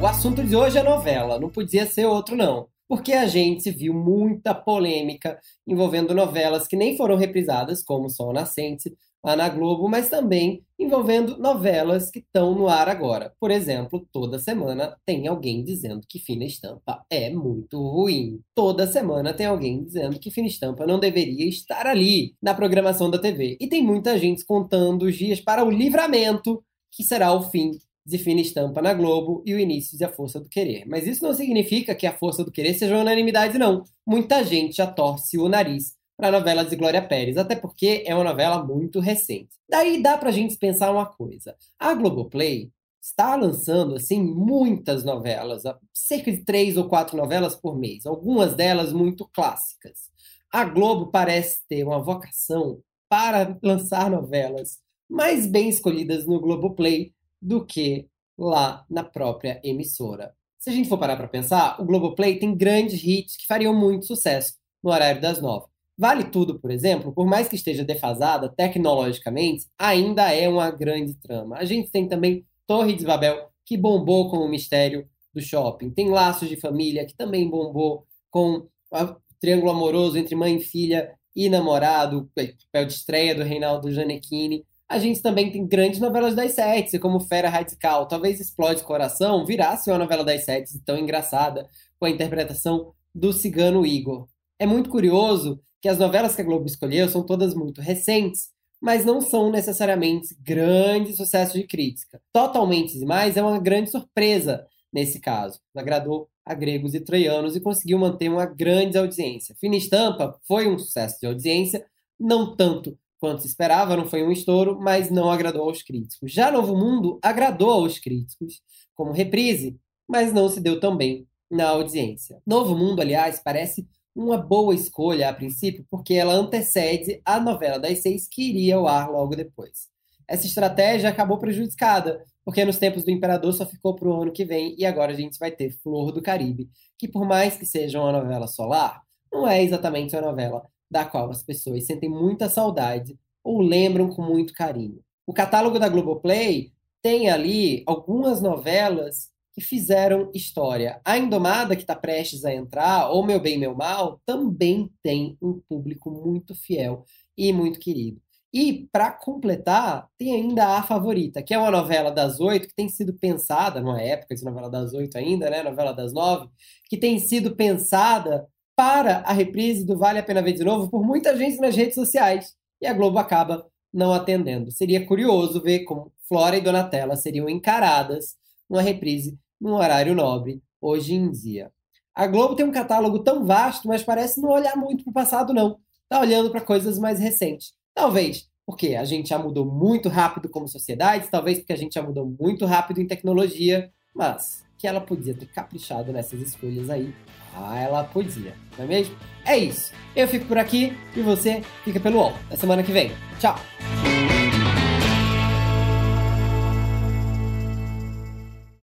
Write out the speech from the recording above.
o assunto de hoje é novela, não podia ser outro não. Porque a gente viu muita polêmica envolvendo novelas que nem foram reprisadas, como Sol Nascente, lá na Globo, mas também envolvendo novelas que estão no ar agora. Por exemplo, toda semana tem alguém dizendo que Fina Estampa é muito ruim. Toda semana tem alguém dizendo que Fina Estampa não deveria estar ali na programação da TV. E tem muita gente contando os dias para o livramento, que será o fim de Fina Estampa na Globo e o início de A Força do Querer. Mas isso não significa que A Força do Querer seja unanimidade, não. Muita gente já torce o nariz para a novela de Glória Pérez, até porque é uma novela muito recente. Daí dá para a gente pensar uma coisa. A Globoplay está lançando assim muitas novelas, cerca de três ou quatro novelas por mês, algumas delas muito clássicas. A Globo parece ter uma vocação para lançar novelas mais bem escolhidas no Globoplay do que lá na própria emissora. Se a gente for parar para pensar, o Globoplay tem grandes hits que fariam muito sucesso no horário das nove. Vale Tudo, por exemplo, por mais que esteja defasada tecnologicamente, ainda é uma grande trama. A gente tem também Torre de Babel, que bombou com o mistério do shopping. Tem Laços de Família, que também bombou com o triângulo amoroso entre mãe e filha e namorado, papel de estreia do Reinaldo Gianecchini. A gente também tem grandes novelas das sete, como Fera Radical. Talvez Explode Coração virasse uma novela das sete tão engraçada, com a interpretação do cigano Igor. É muito curioso que as novelas que a Globo escolheu são todas muito recentes, mas não são necessariamente grandes sucessos de crítica. Totalmente demais é uma grande surpresa nesse caso. Agradou a gregos e troianos e conseguiu manter uma grande audiência. Fina Estampa foi um sucesso de audiência, não tanto quanto se esperava, não foi um estouro, mas não agradou aos críticos. Já Novo Mundo agradou aos críticos como reprise, mas não se deu tão bem na audiência. Novo Mundo, aliás, parece uma boa escolha a princípio, porque ela antecede a novela das seis que iria ao ar logo depois. Essa estratégia acabou prejudicada, porque nos tempos do Imperador só ficou para o ano que vem e agora a gente vai ter Flor do Caribe, que por mais que seja uma novela solar, não é exatamente uma novela da qual as pessoas sentem muita saudade ou lembram com muito carinho. O catálogo da Globoplay tem ali algumas novelas que fizeram história. A Indomada, que está prestes a entrar, ou Meu Bem, Meu Mal, também tem um público muito fiel e muito querido. E, para completar, tem ainda A Favorita, que é uma novela das oito, que tem sido pensada, numa época de novela das oito ainda, né? Novela das nove, que tem sido pensada para a reprise do Vale a Pena Ver de Novo por muita gente nas redes sociais. E a Globo acaba não atendendo. Seria curioso ver como Flora e Donatella seriam encaradas numa reprise num horário nobre hoje em dia. A Globo tem um catálogo tão vasto, mas parece não olhar muito para o passado, não. Está olhando para coisas mais recentes. Talvez porque a gente já mudou muito rápido como sociedade, talvez porque a gente já mudou muito rápido em tecnologia, mas que ela podia ter caprichado nessas escolhas aí. Ah, ela podia, não é mesmo? É isso. Eu fico por aqui e você fica pelo UOL. Na semana que vem. Tchau!